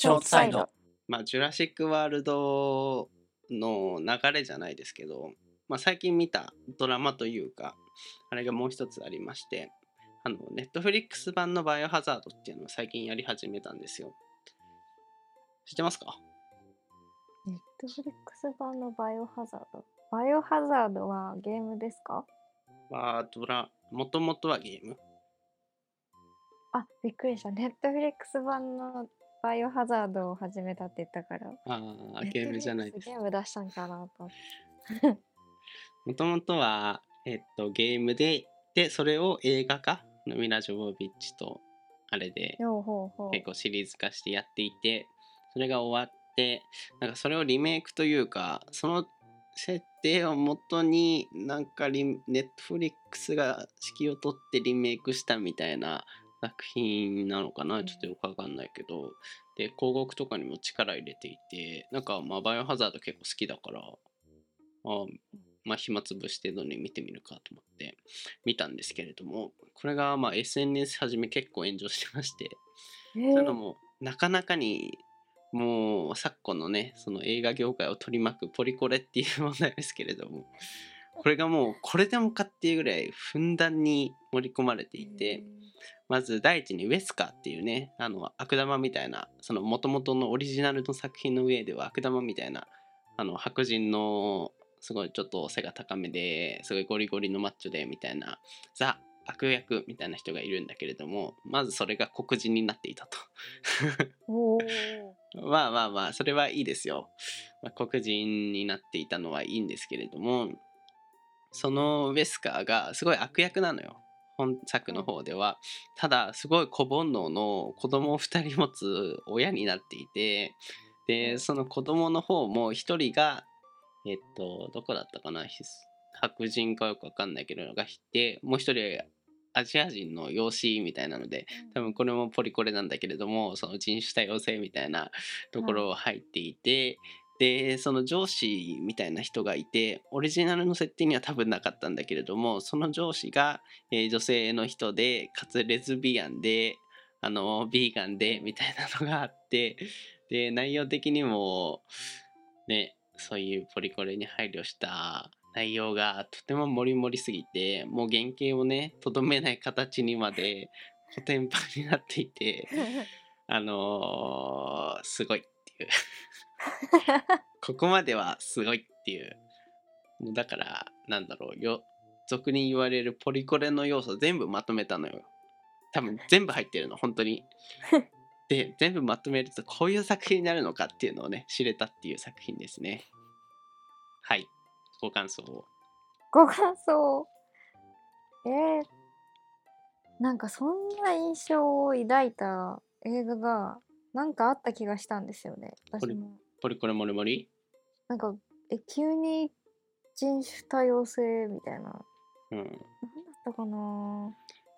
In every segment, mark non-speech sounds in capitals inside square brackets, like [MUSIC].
ショートサイド。まあ、ジュラシック・ワールドの流れじゃないですけど、まあ、最近見たドラマというか、あれがもう一つありまして、あの、ネットフリックス版のバイオハザードっていうのを最近やり始めたんですよ。知ってますか？ネットフリックス版のバイオハザード？バイオハザードはゲームですか？はドラ、もともとはゲーム。あ、びっくりした。ネットフリックス版のバイオハザードを始めたって言ったから。ああ、ゲームじゃないです。ゲーム出したんかなと。[LAUGHS] もともとは、えっと、ゲームで、で、それを映画化のミラ・ジョボビッチと、あれで、ほうほうほう。結構シリーズ化してやっていてそれが終わってなんかそれをリメイクというかその設定をもとになんかリネットフリックスが指揮を取ってリメイクしたみたいな作品なのかな？ちょっとよくわかんないけど。で広告とかにも力入れていてなんかまあバイオハザード結構好きだからあまあ暇つぶしてのに見てみるかと思って見たんですけれどもこれがまあ SNS はじめ結構炎上してましてえそういうのもなかなかにもう昨今のねその映画業界を取り巻くポリコレっていう問題ですけれども [LAUGHS] これがもうこれでもかっていうぐらいふんだんに盛り込まれていてまず第一にウェスカーっていうねあの悪玉みたいなその元々のオリジナルの作品の上では悪玉みたいなあの白人のすごいちょっと背が高めですごいゴリゴリのマッチョでみたいなザ悪役みたいな人がいるんだけれどもまずそれが黒人になっていたと。[LAUGHS] まあまあまあそれはいいですよ、まあ、黒人になっていたのはいいんですけれどもそのウェスカーがすごい悪役なのよ本作の方ではただすごい小煩悩の子供を2人持つ親になっていてでその子供の方も1人がえっとどこだったかなひ白人かよくわかんないけどがいてもう1人アジア人の養子みたいなので多分これもポリコレなんだけれどもその人種多様性みたいなところを入っていて、でその上司みたいな人がいてオリジナルの設定には多分なかったんだけれどもその上司が、えー女性の人でかつレズビアンであのビーガンでみたいなのがあってで内容的にもねそういうポリコレに配慮した内容がとてもモリモリすぎてもう原型をねとどめない形にまで [LAUGHS] コテンパンになっていて [LAUGHS] あのーすごいっていう [LAUGHS] ここまではすごいっていうもうだからなんだろうよ俗に言われるポリコレの要素全部まとめたのよ多分全部入ってるの本当に [LAUGHS] で全部まとめるとこういう作品になるのかっていうのをね知れたっていう作品ですねはいご感想をご感想。えー、なんかそんな印象を抱いた映画がなんかあった気がしたんですよね。私も。ポリコレモリモリなんか、え、急に人種多様性みたいな。なんだうんったかな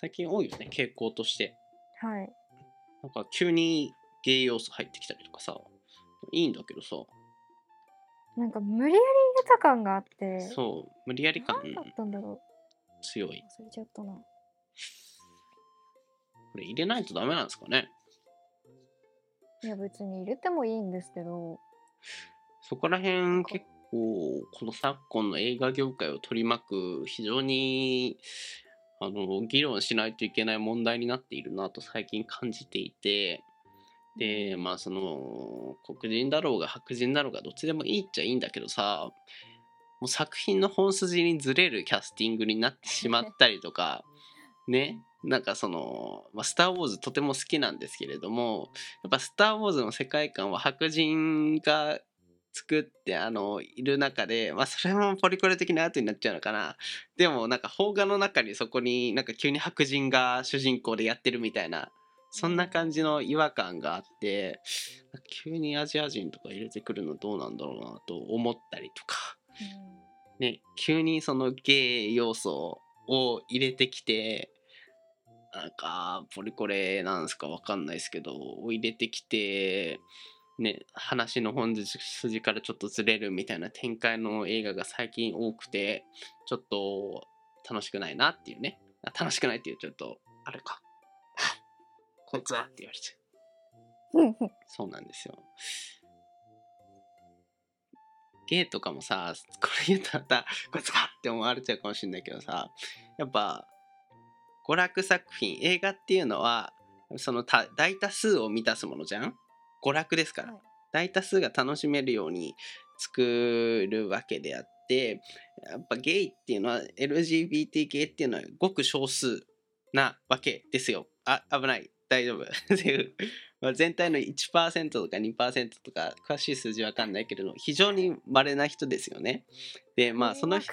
最近多いよね傾向としてはい。なんか急にゲイ要素入ってきたりとかさいいんだけどさなんか無理やり入れた感があって。そう無理やり感何だったんだろ強い忘れちゃったな。これ入れないとダメなんですかね？いや別に入れてもいいんですけど。そこら辺結構この昨今の映画業界を取り巻く非常にあの議論しないといけない問題になっているなと最近感じていて。でまあその黒人だろうが白人だろうがどっちでもいいっちゃいいんだけどさもう作品の本筋にずれるキャスティングになってしまったりとか [LAUGHS] ねなんかその「まあ、スター・ウォーズ」とても好きなんですけれどもやっぱ「スター・ウォーズ」の世界観は白人が作ってあのいる中でまあそれもポリコレ的なアートになっちゃうのかな。でもなんか邦画の中にそこになんか急に白人が主人公でやってるみたいなそんな感じの違和感があって急にアジア人とか入れてくるのどうなんだろうなと思ったりとか。ね急にそのゲイ要素を入れてきてなんかポリコレなんですかわかんないですけどを入れてきてね話の本筋からちょっとずれるみたいな展開の映画が最近多くてちょっと楽しくないなっていうね。あ楽しくないっていうちょっとあれか。[LAUGHS] こいつはって言われちゃう。[LAUGHS] そうなんですよ。ゲイとかもさこれ言ったらまたこいつかって思われちゃうかもしれないけどさやっぱ娯楽作品映画っていうのはそのた大多数を満たすものじゃん？娯楽ですから、はい。大多数が楽しめるように作るわけであってやっぱゲイっていうのは LGBT 系っていうのはごく少数なわけですよ。あ危ない。大丈夫。[LAUGHS] 全体の1%とか2%とか詳しい数字わかんないけれど非常に稀な人ですよね。でまあその人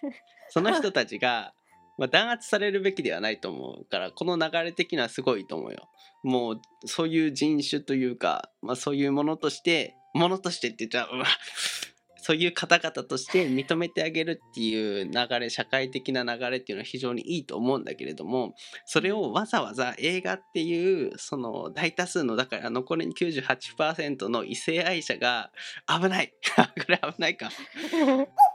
[LAUGHS] その人たちが、まあ、弾圧されるべきではないと思うからこの流れ的にはすごいと思うよ。もうそういう人種というか、まあ、そういうものとしてものとしてって言っちゃう。[LAUGHS] そういう方々として認めてあげるっていう流れ社会的な流れっていうのは非常にいいと思うんだけれどもそれをわざわざ映画っていうその大多数のだから残り98%の異性愛者が危ない。[LAUGHS] これ危ないか。[LAUGHS]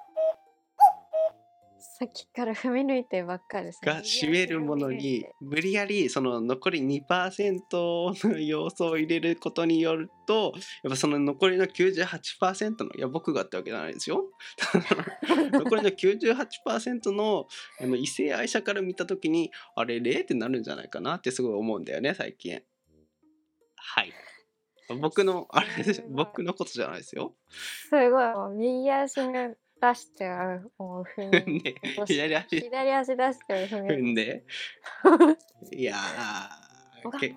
さっきから踏み抜いてばっかりですね。が占めるものに無理やりその残り2%の要素を入れることによるとやっぱその残りの98%のいや僕がってわけじゃないですよ。[LAUGHS] 残りの98%のあの異性愛者から見た時にあれれってなるんじゃないかなってすごい思うんだよね最近。はい。僕のあれです僕のことじゃないですよ。すごい。右足が出しちゃうもう踏踏んみで左足。左足出しちゃう踏んで。[LAUGHS] いやーけ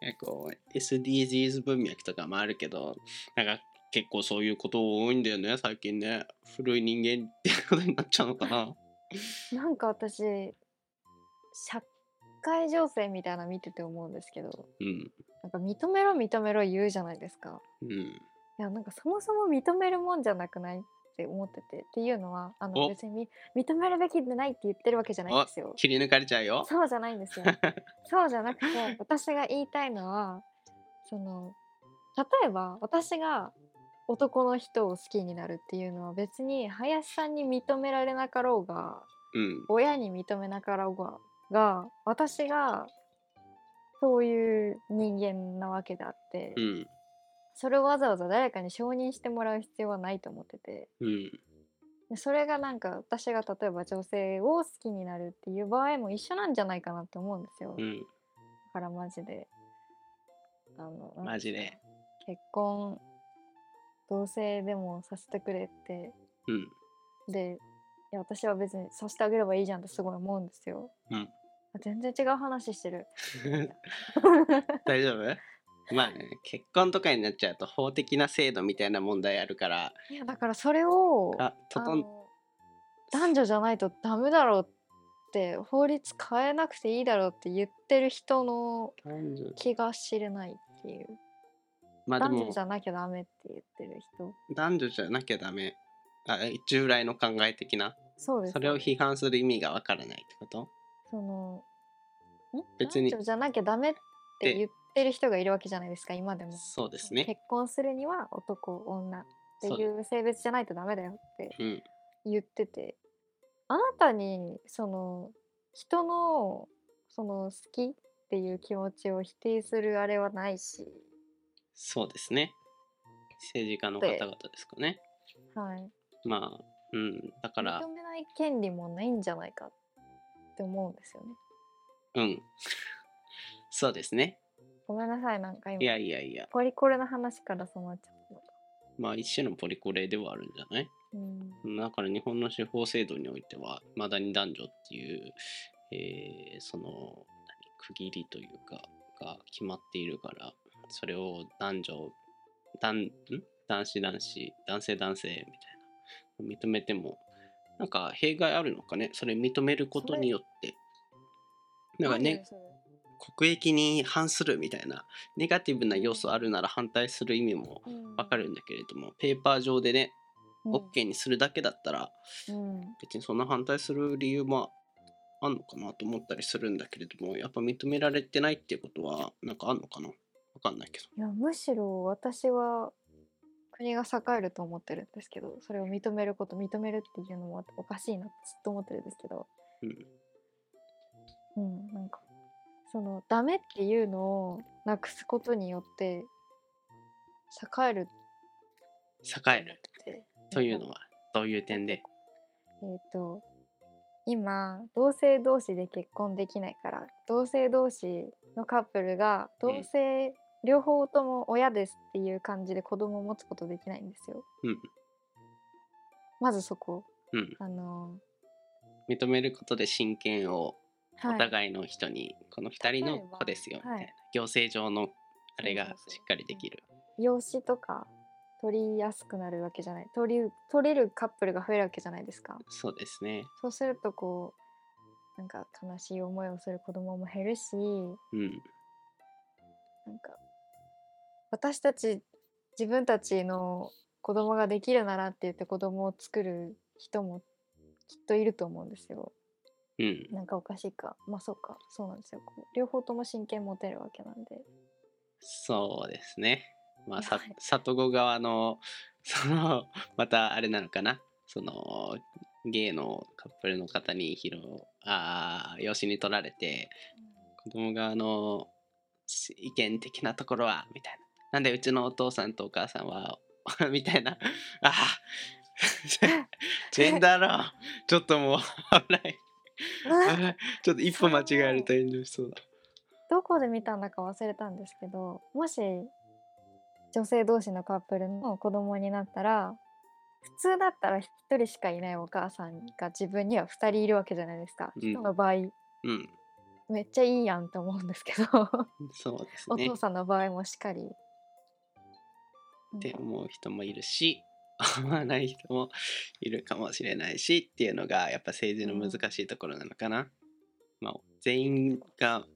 結構 SDGs 文脈とかもあるけどなんか結構そういうこと多いんだよね最近ね。古い人間ってことになっちゃうのかな。[LAUGHS] なんか私社会情勢みたいなの見てて思うんですけどうん。なんか認めろ認めろ言うじゃないですか。うん。いやなんかそもそも認めるもんじゃなくないって思っててっていうのはあのお。別にみ認めるべきでないって言ってるわけじゃないんですよ。切り抜かれちゃうよ。そうじゃないんですよ。[LAUGHS] そうじゃなくて私が言いたいのはその例えば私が男の人を好きになるっていうのは別に林さんに認められなかろうがうん。親に認めなかろうがが私がそういう人間なわけであって、うんそれをわざわざ誰かに承認してもらう必要はないと思ってて。うん。でそれがなんか私が例えば女性を好きになるっていう場合も一緒なんじゃないかなって思うんですよ。だうん。からマジで。あのマジで。結婚同性でもさせてくれって。うん。でいや私は別にさせてあげればいいじゃんってすごい思うんですよ。うん。あ全然違う話してる。[LAUGHS] 大丈夫？まあね結婚とかになっちゃうと法的な制度みたいな問題あるから。いやだからそれをあと男女じゃないとダメだろうって法律変えなくていいだろうって言ってる人の男女。気が知れないっていう。まあ男女じゃなきゃダメって言ってる人。男女じゃなきゃダメ。あ従来の考え的な。そうです。それを批判する意味がわからないってこと？そのん？別に。男女じゃなきゃダメって言ってる人がいるわけじゃないですか今でも。そうですね。結婚するには男女っていう性別じゃないとダメだよってうん。言ってて。あなたにその人のその好きっていう気持ちを否定するあれはないし、そうですね。政治家の方々ですかね。はい、まあうん。だから認めない権利もないんじゃないかって思うんですよね。うん。[LAUGHS] そうですねごめんなさい。なんか今いやいやいや。ポリコレの話からそうなっちゃった。まあ一種のポリコレではあるんじゃない？うん、だから日本の司法制度においてはまだに男女っていう、えーその何区切りというかが決まっているからそれを男女男ん？男子男子男性男性みたいな認めてもなんか弊害あるのかね？それ認めることによって。だからね国益に反するみたいなネガティブな要素あるなら反対する意味もうん。わかるんだけれどもペーパー上でねうん。OK にするだけだったらうん。別にそんな反対する理由もあんのかなと思ったりするんだけれどもやっぱ認められてないっていうことはなんかあんのかな？わかんないけど。いやむしろ私は国が栄えると思ってるんですけどそれを認めること認めるっていうのもおかしいなってずっと思ってるんですけど。うん。うんなんかそのダメっていうのをなくすことによって栄える。栄える。というのはどういう点で？えっ、と今同性同士で結婚できないから同性同士のカップルがうん。同性、両方とも親ですっていう感じで子供を持つことできないんですよ。うん。まずそこ。うん。あの認めることで親権をはいお互いの人にこの2人の子ですよみたいな、はい。行政上のあれがしっかりできる。養子とか取りやすくなるわけじゃない。取り取れるカップルが増えるわけじゃないですか。そうですね。そうするとこうなんか悲しい思いをする子供も減るしうん。なんか私たち自分たちの子供ができるならって言って子供を作る人もきっといると思うんですよ。うん。なんかおかしいか。まあそうか。そうなんですよ。両方とも親権持てるわけなんで。そうですね。まあ里子側の [LAUGHS] そのまたあれなのかな。そのゲイのカップルの方に広あー養子に取られて子供側のし意見的なところはみたいな。なんでうちのお父さんとお母さんは [LAUGHS] みたいな。あー。ジェンダーローちょっともう危ないちょっと一歩間違えると炎上しそうだ。どこで見たんだか忘れたんですけどもし女性同士のカップルの子供になったら普通だったら1人しかいないお母さんが自分には2人いるわけじゃないですか。うん。人の場合うん。めっちゃいいやんと思うんですけど。そうですおね父さんの場合もしっかり。って思う人もいるし [LAUGHS] 思わない人もいるかもしれないしっていうのがやっぱ政治の難しいところなのかな。まあ全員が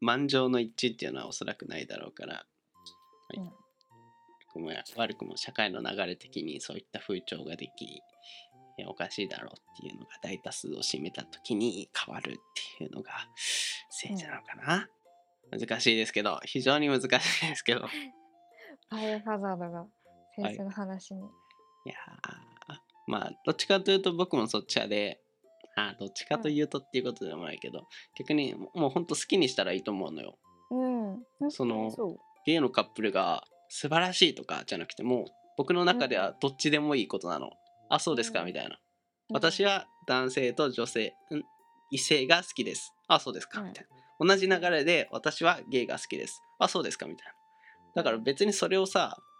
満場の一致っていうのはおそらくないだろうから、うん良くもや悪くも社会の流れ的にそういった風潮ができおかしいだろうっていうのが大多数を占めた時に変わるっていうのが政治なのかな。難しいですけど非常に難しいですけど [LAUGHS] バイオハザードが政治の話に。いやーまあどっちかというと僕もそっち派であーどっちかというとっていうことでもないけど、逆にもうほんと好きにしたらいいと思うのよ。うん、そのゲイのカップルが素晴らしいとかじゃなくても僕の中ではどっちでもいいことなの。あそうですかうんみたいな。私は男性と女性、ん異性が好きです。あそうですかうんみたいな。同じ流れで私はゲイが好きです。あそうですかみたいな。だから別にそれをさ、うん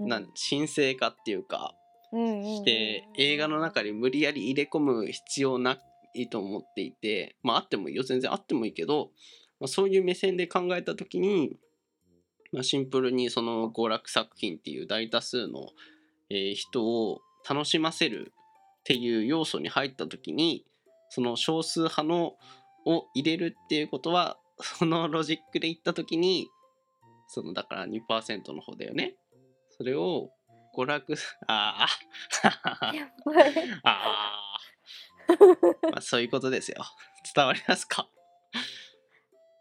なん神聖化っていうかして映画の中にに無理やり入れ込む必要ないと思っていてまああってもいいよ。全然あってもいいけど、まあ、そういう目線で考えた時に、まあ、シンプルにその娯楽作品っていう大多数の、えー人を楽しませるっていう要素に入った時にその少数派のを入れるっていうことはそのロジックで言った時にそのだから2%の方だよね。それを娯楽 [LAUGHS] ああ [LAUGHS] まあそういうことですよ。伝わりますか？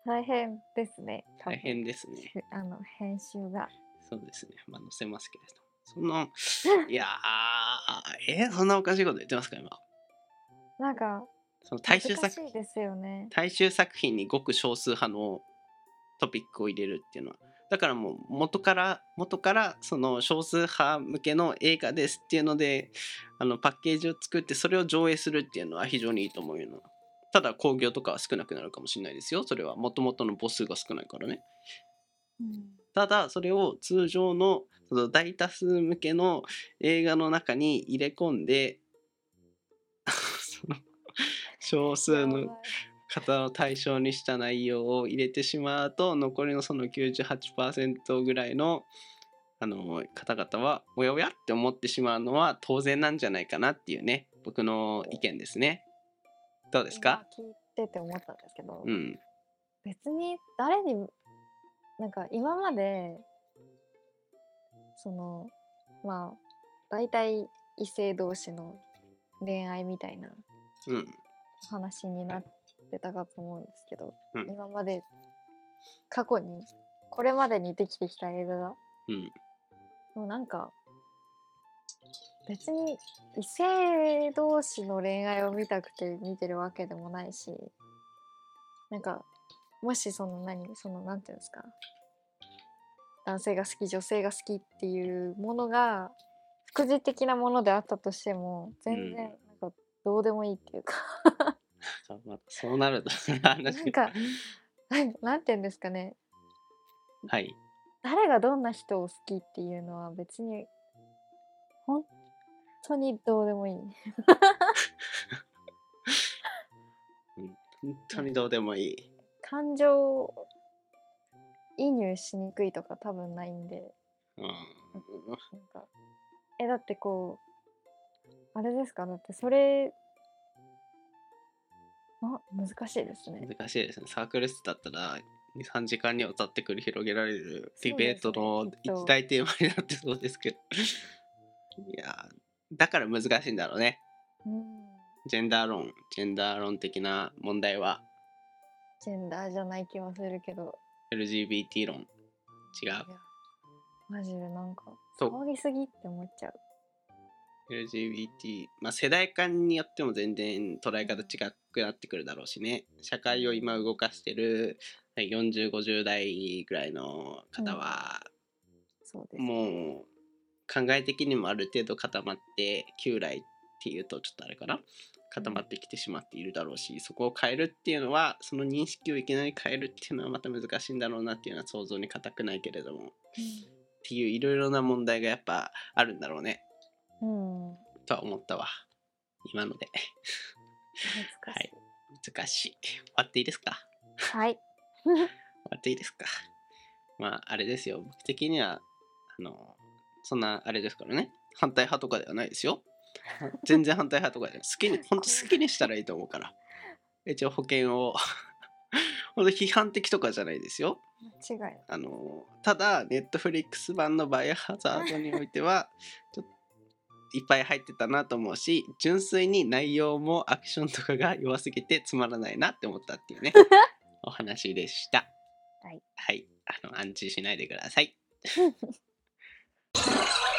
大変ですね大変ですね。あの編集がそうですね。まあ載せますけれど。その [LAUGHS] いやーえ？そんなおかしいこと言ってますか今？なんかその大衆作難しいですよね大衆作品にごく少数派のトピックを入れるっていうのはだからもう元から元からその少数派向けの映画ですっていうのであのパッケージを作ってそれを上映するっていうのは非常にいいと思うよなただ興行とかは少なくなるかもしれないですよ。それはもともとの母数が少ないからね。うん。ただそれを通常のその大多数向けの映画の中に入れ込んで [LAUGHS] その少数の方を対象にした内容を入れてしまうと残りのその98%ぐらいのあの方々はおやおやって思ってしまうのは当然なんじゃないかなっていうね僕の意見ですね。どうですか？今聞いてて思ったんですけど、うん。別に誰になんか今までそのまあ大体異性同士の恋愛みたいなうん。話になってたかと思うんですけど、うん。今まで過去にこれまでにできてきた映画がうん。もうなんか別に異性同士の恋愛を見たくて見てるわけでもないしなんかもしその何そのなんていうんですか男性が好き女性が好きっていうものが副次的なものであったとしても全然なんかどうでもいいっていうかそうまあそうなるとな話んかなんていうんですかね。はい。誰がどんな人を好きっていうのは別に本当にどうでもいい。[LAUGHS] 本当にどうでもいい。感情移入しにくいとか多分ないんで。うん。なんかえだってこうあれですか？だってそれあ難しいですね。難しいですね。サークル室だったら23時間にわたって繰り広げられるディベートの一大テーマになってそうですけど。[LAUGHS] いやだから難しいんだろうね。うん。ジェンダー論ジェンダー論的な問題は。ジェンダーじゃない気はするけど。LGBT 論。違う。マジでなんかそう。騒ぎすぎって思っちゃう。LGBT まあ世代間によっても全然捉え方違くなってくるだろうしね。社会を今動かしてる4050代ぐらいの方は、そうです。もう考え的にもある程度固まって旧来っていうとちょっとあれかな。固まってきてしまっているだろうし、そこを変えるっていうのはその認識をいきなり変えるっていうのはまた難しいんだろうなっていうのは想像に難くないけれども。っていういろいろな問題がやっぱあるんだろうね。うん。うん。とは思ったわ。今ので難しい。難しい。終わっていいですか？はい。終わっていいですか？まああれですよ。僕的にはあのそんなあれですからね。反対派とかではないですよ。全然反対派とかじゃない。好きに [LAUGHS] 本当好きにしたらいいと思うから。一応保険を。[LAUGHS] 本当批判的とかじゃないですよ。間違い。あのただネットフリックス版の「バイオハザード」においては [LAUGHS] ちょっといっぱい入ってたなと思うし純粋に内容もアクションとかが弱すぎてつまらないなって思ったっていうね [LAUGHS] お話でした。はい、はい、あの安心しないでください [LAUGHS]